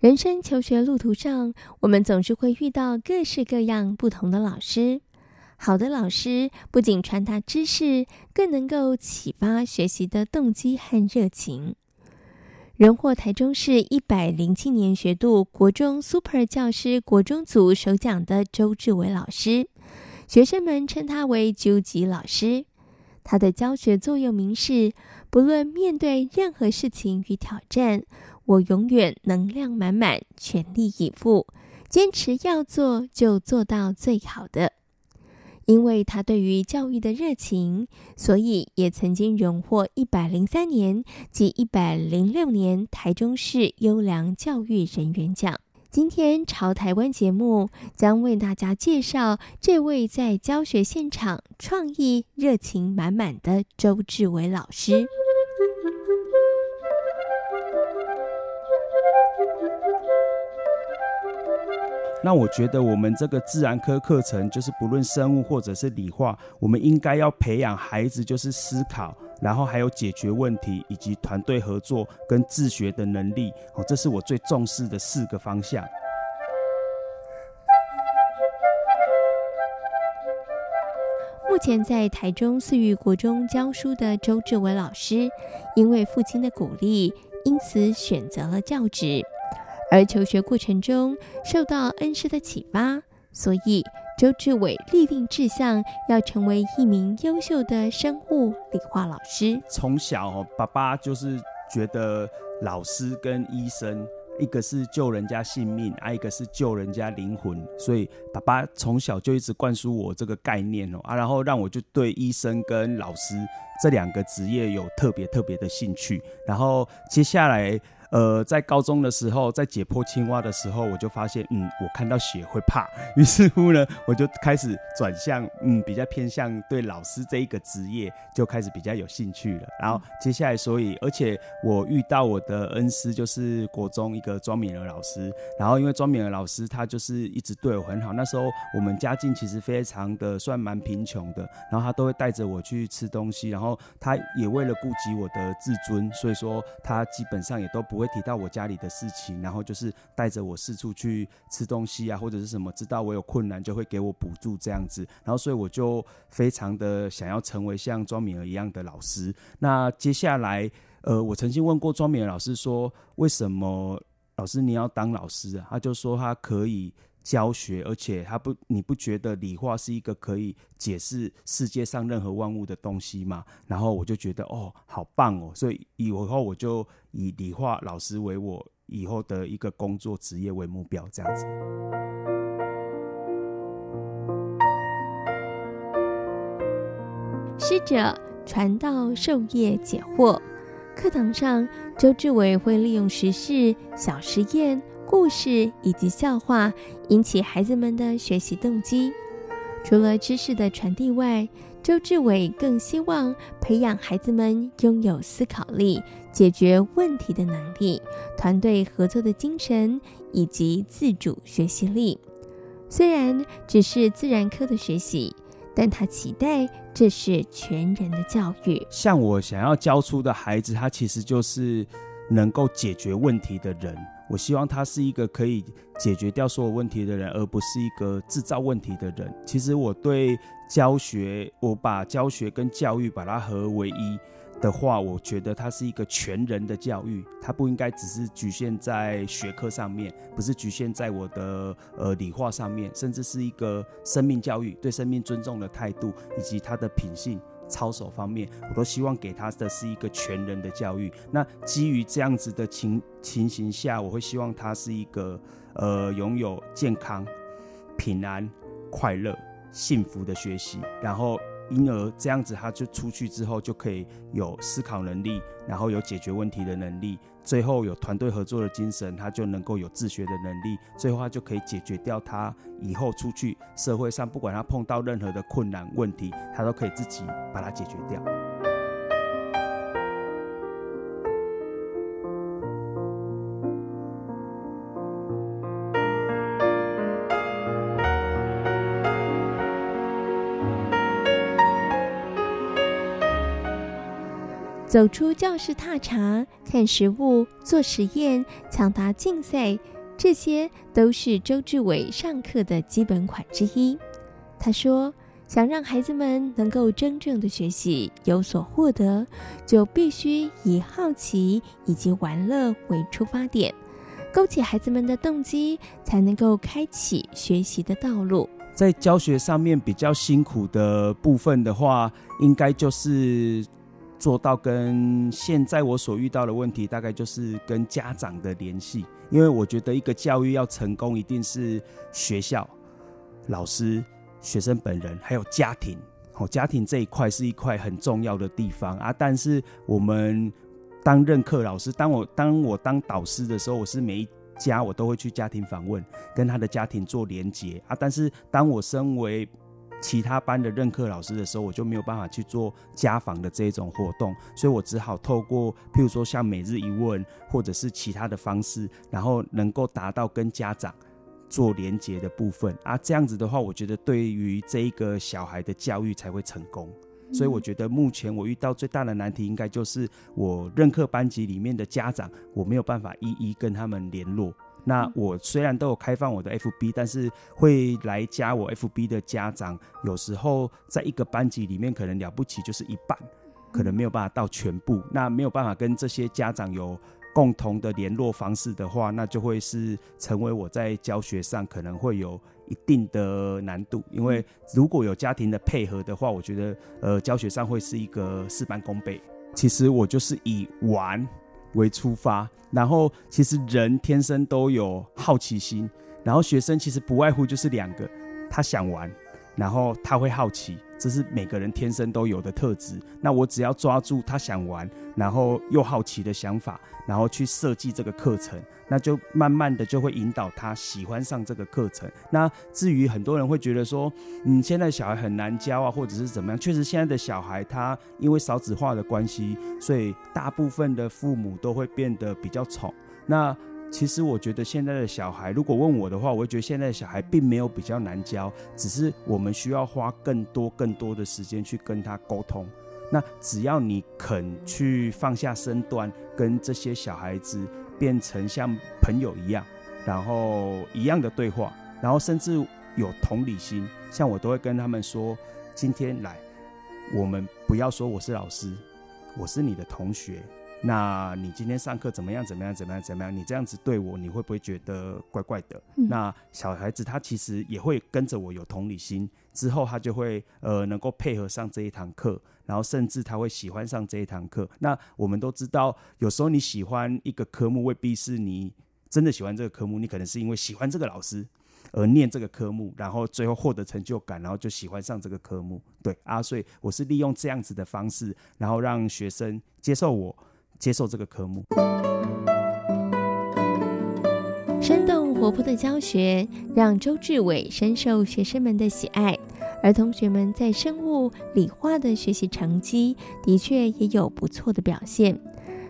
人生求学路途上，我们总是会遇到各式各样不同的老师。好的老师不仅传达知识，更能够启发学习的动机和热情。荣获台中市一百零七年学度国中 Super 教师国中组首奖的周志伟老师，学生们称他为“究极老师”。他的教学座右铭是：“不论面对任何事情与挑战。”我永远能量满满，全力以赴，坚持要做就做到最好的。因为他对于教育的热情，所以也曾经荣获一百零三年及一百零六年台中市优良教育人员奖。今天朝台湾节目将为大家介绍这位在教学现场创意热情满满的周志伟老师。那我觉得我们这个自然科课程，就是不论生物或者是理化，我们应该要培养孩子就是思考，然后还有解决问题，以及团队合作跟自学的能力。哦，这是我最重视的四个方向。目前在台中四育国中教书的周志伟老师，因为父亲的鼓励，因此选择了教职。而求学过程中受到恩师的启发，所以周志伟立定志向，要成为一名优秀的生物理化老师。从小，爸爸就是觉得老师跟医生，一个是救人家性命，啊，一个是救人家灵魂，所以爸爸从小就一直灌输我这个概念哦，啊，然后让我就对医生跟老师这两个职业有特别特别的兴趣，然后接下来。呃，在高中的时候，在解剖青蛙的时候，我就发现，嗯，我看到血会怕。于是乎呢，我就开始转向，嗯，比较偏向对老师这一个职业，就开始比较有兴趣了。然后接下来，所以，而且我遇到我的恩师，就是国中一个庄敏儿老师。然后因为庄敏儿老师他就是一直对我很好。那时候我们家境其实非常的算蛮贫穷的，然后他都会带着我去吃东西。然后他也为了顾及我的自尊，所以说他基本上也都不。会提到我家里的事情，然后就是带着我四处去吃东西啊，或者是什么，知道我有困难就会给我补助这样子，然后所以我就非常的想要成为像庄敏儿一样的老师。那接下来，呃，我曾经问过庄敏儿老师说，为什么老师你要当老师啊？他就说他可以。教学，而且他不，你不觉得理化是一个可以解释世界上任何万物的东西吗？然后我就觉得哦，好棒哦，所以以后我就以理化老师为我以后的一个工作职业为目标，这样子。师者，传道授业解惑。课堂上，周志伟会利用时事、小实验。故事以及笑话引起孩子们的学习动机。除了知识的传递外，周志伟更希望培养孩子们拥有思考力、解决问题的能力、团队合作的精神以及自主学习力。虽然只是自然科的学习，但他期待这是全人的教育。像我想要教出的孩子，他其实就是能够解决问题的人。我希望他是一个可以解决掉所有问题的人，而不是一个制造问题的人。其实我对教学，我把教学跟教育把它合为一的话，我觉得它是一个全人的教育，它不应该只是局限在学科上面，不是局限在我的呃理化上面，甚至是一个生命教育，对生命尊重的态度以及他的品性。操守方面，我都希望给他的是一个全人的教育。那基于这样子的情情形下，我会希望他是一个呃拥有健康、平安、快乐、幸福的学习，然后因而这样子他就出去之后就可以有思考能力，然后有解决问题的能力，最后有团队合作的精神，他就能够有自学的能力，最后他就可以解决掉他以后出去社会上，不管他碰到任何的困难问题，他都可以自己把它解决掉。走出教室踏查，看实物，做实验，抢答竞赛，这些都是周志伟上课的基本款之一。他说：“想让孩子们能够真正的学习，有所获得，就必须以好奇以及玩乐为出发点，勾起孩子们的动机，才能够开启学习的道路。”在教学上面比较辛苦的部分的话，应该就是。做到跟现在我所遇到的问题，大概就是跟家长的联系，因为我觉得一个教育要成功，一定是学校、老师、学生本人，还有家庭。哦，家庭这一块是一块很重要的地方啊。但是我们当任课老师，当我当我当导师的时候，我是每一家我都会去家庭访问，跟他的家庭做连结啊。但是当我身为其他班的任课老师的时候，我就没有办法去做家访的这一种活动，所以我只好透过譬如说像每日一问或者是其他的方式，然后能够达到跟家长做连接的部分啊。这样子的话，我觉得对于这一个小孩的教育才会成功。所以我觉得目前我遇到最大的难题，应该就是我任课班级里面的家长，我没有办法一一跟他们联络。那我虽然都有开放我的 FB，但是会来加我 FB 的家长，有时候在一个班级里面可能了不起就是一半，可能没有办法到全部。那没有办法跟这些家长有共同的联络方式的话，那就会是成为我在教学上可能会有一定的难度。因为如果有家庭的配合的话，我觉得呃教学上会是一个事半功倍。其实我就是以玩为出发，然后其实人天生都有好奇心，然后学生其实不外乎就是两个，他想玩，然后他会好奇。这是每个人天生都有的特质。那我只要抓住他想玩，然后又好奇的想法，然后去设计这个课程，那就慢慢的就会引导他喜欢上这个课程。那至于很多人会觉得说，嗯，现在小孩很难教啊，或者是怎么样？确实，现在的小孩他因为少子化的关系，所以大部分的父母都会变得比较宠。那其实我觉得现在的小孩，如果问我的话，我会觉得现在的小孩并没有比较难教，只是我们需要花更多更多的时间去跟他沟通。那只要你肯去放下身段，跟这些小孩子变成像朋友一样，然后一样的对话，然后甚至有同理心，像我都会跟他们说：今天来，我们不要说我是老师，我是你的同学。那你今天上课怎么样？怎么样？怎么样？怎么样？你这样子对我，你会不会觉得怪怪的？嗯、那小孩子他其实也会跟着我有同理心，之后他就会呃能够配合上这一堂课，然后甚至他会喜欢上这一堂课。那我们都知道，有时候你喜欢一个科目，未必是你真的喜欢这个科目，你可能是因为喜欢这个老师而念这个科目，然后最后获得成就感，然后就喜欢上这个科目。对啊，所以我是利用这样子的方式，然后让学生接受我。接受这个科目，生动活泼的教学让周志伟深受学生们的喜爱，而同学们在生物、理化的学习成绩的确也有不错的表现，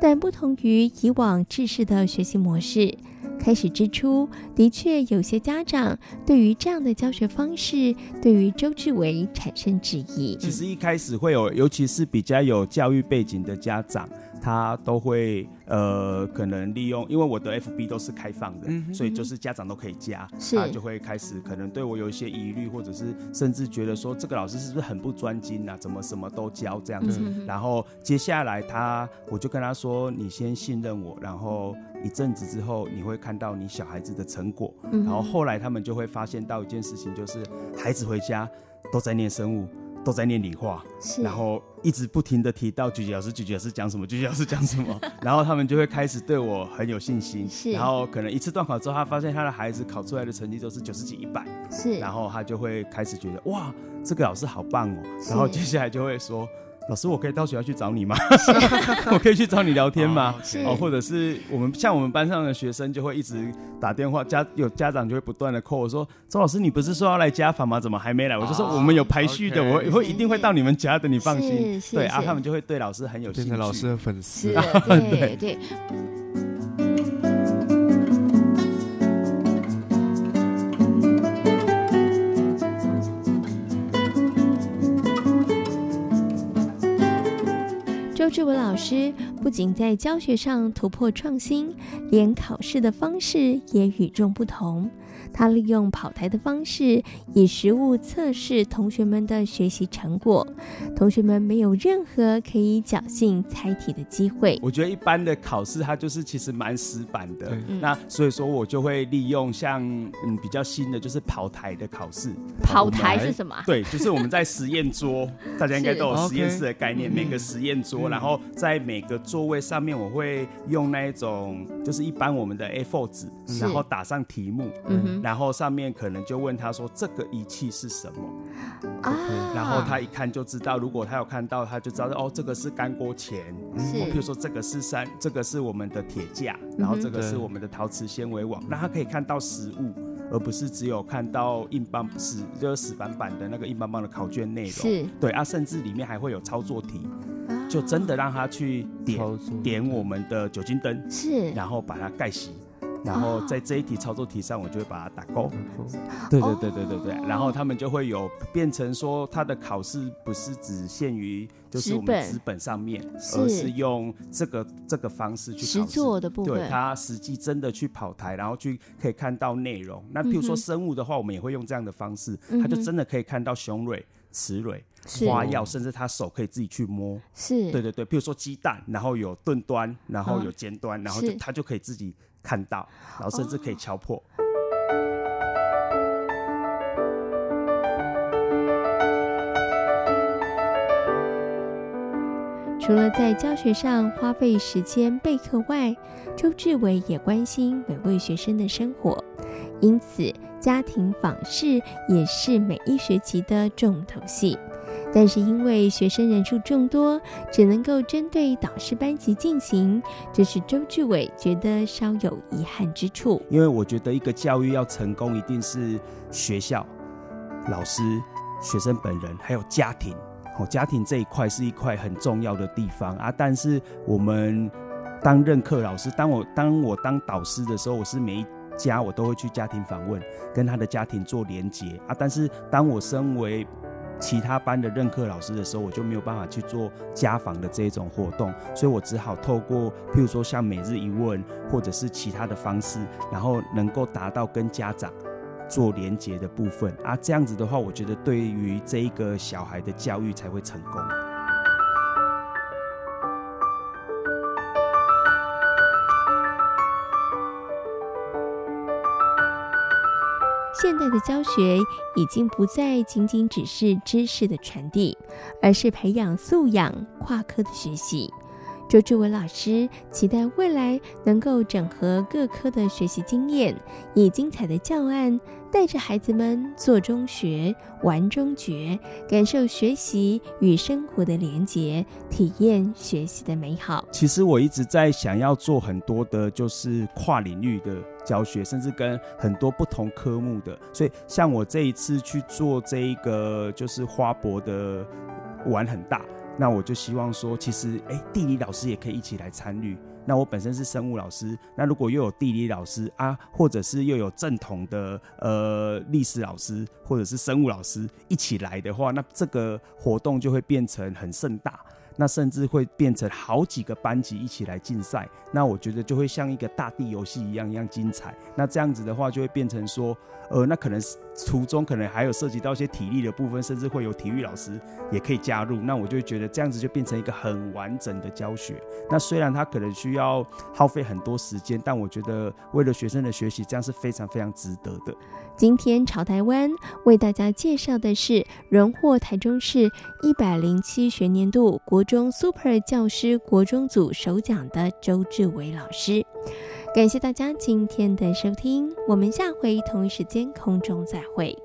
但不同于以往制式的学习模式。开始之初，的确有些家长对于这样的教学方式，对于周志伟产生质疑。其实一开始会有，尤其是比较有教育背景的家长，他都会呃，可能利用，因为我的 FB 都是开放的，嗯、所以就是家长都可以加，他就会开始可能对我有一些疑虑，或者是甚至觉得说这个老师是不是很不专精啊？怎么什么都教这样子？嗯、然后接下来他，我就跟他说：“你先信任我，然后。”一阵子之后，你会看到你小孩子的成果，然后后来他们就会发现到一件事情，就是孩子回家都在念生物，都在念理化，是。然后一直不停的提到菊菊老师，菊菊老师讲什么，菊菊老师讲什么，然后他们就会开始对我很有信心。是，然后可能一次段考之后，他发现他的孩子考出来的成绩都是九十几、一百，是，然后他就会开始觉得哇，这个老师好棒哦，然后接下来就会说。老师，我可以到学校去找你吗？我可以去找你聊天吗？哦，或者是我们像我们班上的学生就会一直打电话，家有家长就会不断的 call 我说：“周老师，你不是说要来家访吗？怎么还没来？”我就说：“我们有排序的，我会一定会到你们家的，你放心。”对啊，他们就会对老师很有兴趣，变成老师的粉丝。对对。志伟老师不仅在教学上突破创新，连考试的方式也与众不同。他利用跑台的方式，以实物测试同学们的学习成果，同学们没有任何可以侥幸猜题的机会。我觉得一般的考试，它就是其实蛮死板的。那所以说我就会利用像嗯比较新的，就是跑台的考试。跑台是什么？对，就是我们在实验桌，大家应该都有实验室的概念。每个实验桌，然后在每个座位上面，我会用那一种，就是一般我们的 A4 纸，然后打上题目。嗯。然后上面可能就问他说：“这个仪器是什么？”啊，然后他一看就知道，如果他有看到，他就知道哦，这个是干锅钳。是，譬如说这个是三，这个是我们的铁架，然后这个是我们的陶瓷纤维网，那他可以看到实物，而不是只有看到硬邦死就是死板板的那个硬邦邦的考卷内容。是，对啊，甚至里面还会有操作题，就真的让他去点点我们的酒精灯，是，然后把它盖熄。然后在这一题操作题上，我就会把它打勾。对对对对对对。然后他们就会有变成说，他的考试不是只限于就是我们纸本上面，而是用这个这个方式去考试。实做的部分。对，他实际真的去跑台，然后去可以看到内容。那譬如说生物的话，我们也会用这样的方式，他就真的可以看到雄蕊、雌蕊、花药，甚至他手可以自己去摸。是。对对对，譬如说鸡蛋，然后有钝端，然后有尖端，然后就他就可以自己。看到，然后甚至可以敲破。哦。除了在教学上花费时间备课外，周志伟也关心每位学生的生活，因此家庭访视也是每一学期的重头戏。但是因为学生人数众多，只能够针对导师班级进行，这是周志伟觉得稍有遗憾之处。因为我觉得一个教育要成功，一定是学校、老师、学生本人还有家庭。哦，家庭这一块是一块很重要的地方啊。但是我们当任课老师，当我当我当导师的时候，我是每一家我都会去家庭访问，跟他的家庭做连结啊。但是当我身为其他班的任课老师的时候，我就没有办法去做家访的这种活动，所以我只好透过譬如说像每日一问，或者是其他的方式，然后能够达到跟家长做连接的部分啊，这样子的话，我觉得对于这一个小孩的教育才会成功。现代的教学已经不再仅仅只是知识的传递，而是培养素养、跨科的学习。周志伟老师期待未来能够整合各科的学习经验，以精彩的教案带着孩子们做中学、玩中觉，感受学习与生活的连结，体验学习的美好。其实我一直在想要做很多的，就是跨领域的教学，甚至跟很多不同科目的。所以像我这一次去做这一个，就是花博的玩很大。那我就希望说，其实，哎，地理老师也可以一起来参与。那我本身是生物老师，那如果又有地理老师啊，或者是又有正统的呃历史老师，或者是生物老师一起来的话，那这个活动就会变成很盛大。那甚至会变成好几个班级一起来竞赛，那我觉得就会像一个大地游戏一样一样精彩。那这样子的话，就会变成说，呃，那可能途中可能还有涉及到一些体力的部分，甚至会有体育老师也可以加入。那我就觉得这样子就变成一个很完整的教学。那虽然他可能需要耗费很多时间，但我觉得为了学生的学习，这样是非常非常值得的。今天潮台湾为大家介绍的是荣获台中市一百零七学年度国中 Super 教师国中组首奖的周志伟老师。感谢大家今天的收听，我们下回同一时间空中再会。